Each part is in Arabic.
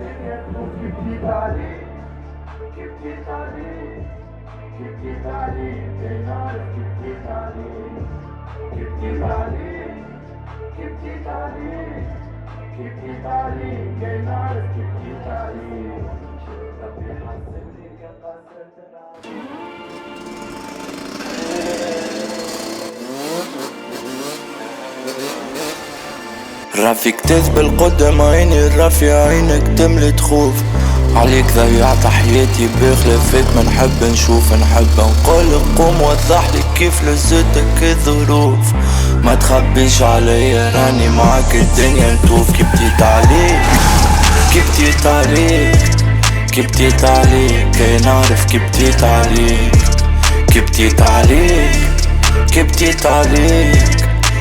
عليا اني معاك الدنيا رافيك تثبل قدام عيني الرافي عينك تملي خوف عليك ضيعت حياتي بخلافك ما نحب نشوف نحب نقولك قوم وضح لي كيف لزتك الظروف. ما تخبيش عليا راني معاك الدنيا نطوف كي بديت عليك كي بديت عليك كي بديت عليك كي نعرف كي بديت عليك. كي بديت عليك كي بديت عليك.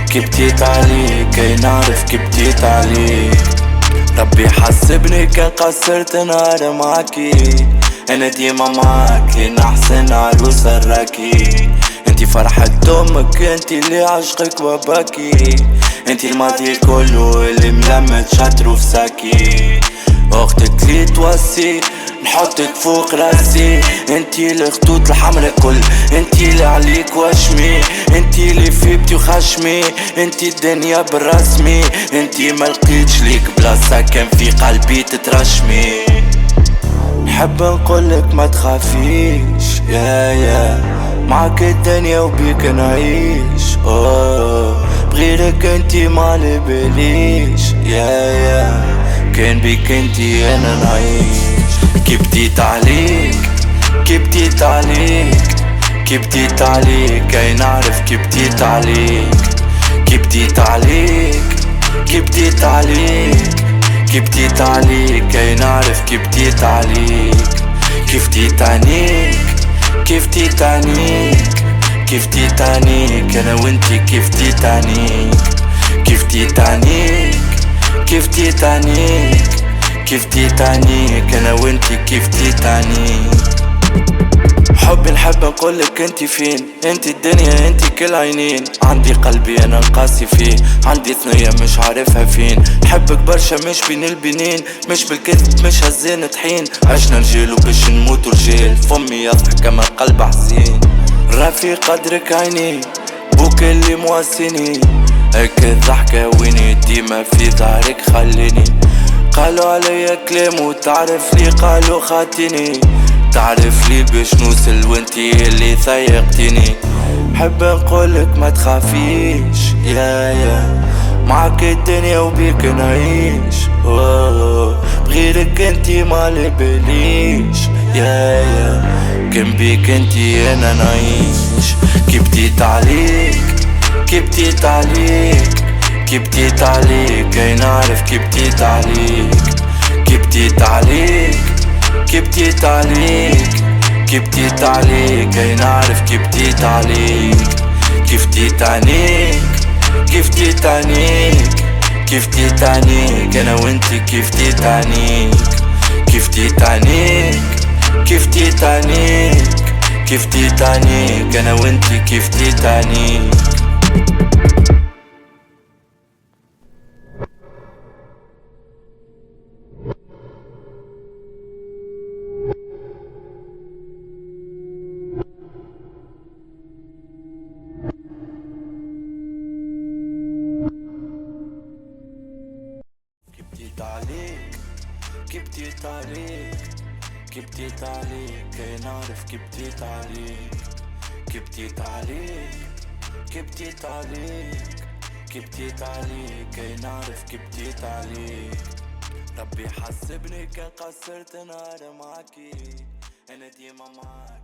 كي بديت عليك؟ كي نعرف كي بديت عليك. ربي حسبني كان قصرت نهار معاكي. أنا ديما معاكي نحسن عروسة راكي أنتي فرحة أمك أنتي اللي عشقك وباكي. أنتي الماضي كله اللي ملمت شاطر في ساكي أختك اللي توسي نحطك فوق راسي. أنتي الخطوط الحمرا كل أنتي اللي عليك وشمي انتي اللي في بيتي وخشمي انتي الدنيا بالرسمي انتي ملقيتش ليك بلاصة كان في قلبي تترشمي. نحب نقولك ما تخافيش يا يا معك الدنيا وبيك نعيش اوه بغيرك انتي ما باليش يا يا كان بيك انتي أنا نعيش. كي بديت عليك كي بديت عليك كي بديت عليك كي نعرف كي بديت عليك كي بديت عليك كي بديت عليك كي بديت عليك كي نعرف كي بديت عليك كيف بديت عنيك كيف بديت عنيك كيف بديت عنيك أنا وانتي كيف بديت عنيك كيف بديت عنيك كيف بديت عنيك كيف بديت عنيك أنا وانتي كيف بديت عنيك حبي نحب نقولك انتي فين؟ انتي الدنيا انتي كل عينين. عندي قلبي أنا قاسي فيه. عندي ثنية مش عارفها فين. نحبك برشا مش بين البنين. مش بالكذب مش هزين طحين. عشنا رجال وباش نموت رجال فمي يضحك كما قلب حزين رافي قدرك عيني. بوك اللي مواسيني. هيك الضحكة ويني؟ ديما في ظهرك خليني. قالوا عليا كلام وتعرف لي قالوا خاتني تعرف لي باش نوصل وانتي اللي ضايقتني. حب نقولك ما تخافيش. يا يا. معك الدنيا وبيك نعيش. بغيرك انتي ما باليش يا يا. كان بيك انتي أنا نعيش. كي بديت عليك كي بديت عليك كي بديت عليك كي نعرف كي بديت عليك كي بديت عليك Kif bdiet għalik, kif bdiet għalik, ej narif kif bdiet għalik Kif bdiet għalik, kif bdiet għalik, kif bdiet għalik, ena u inti kif bdiet għalik Kif bdiet għalik, kif bdiet għalik, kif bdiet għalik, ena u inti kif bdiet għalik كي بديت عليك كي بديت عليك كي نعرف كي بديت عليك كي بديت عليك كي بديت عليك كي بديت عليك كي نعرف كي بديت عليك ربي حسبني كان قصرت نهار معاكي. أنا ديما راكي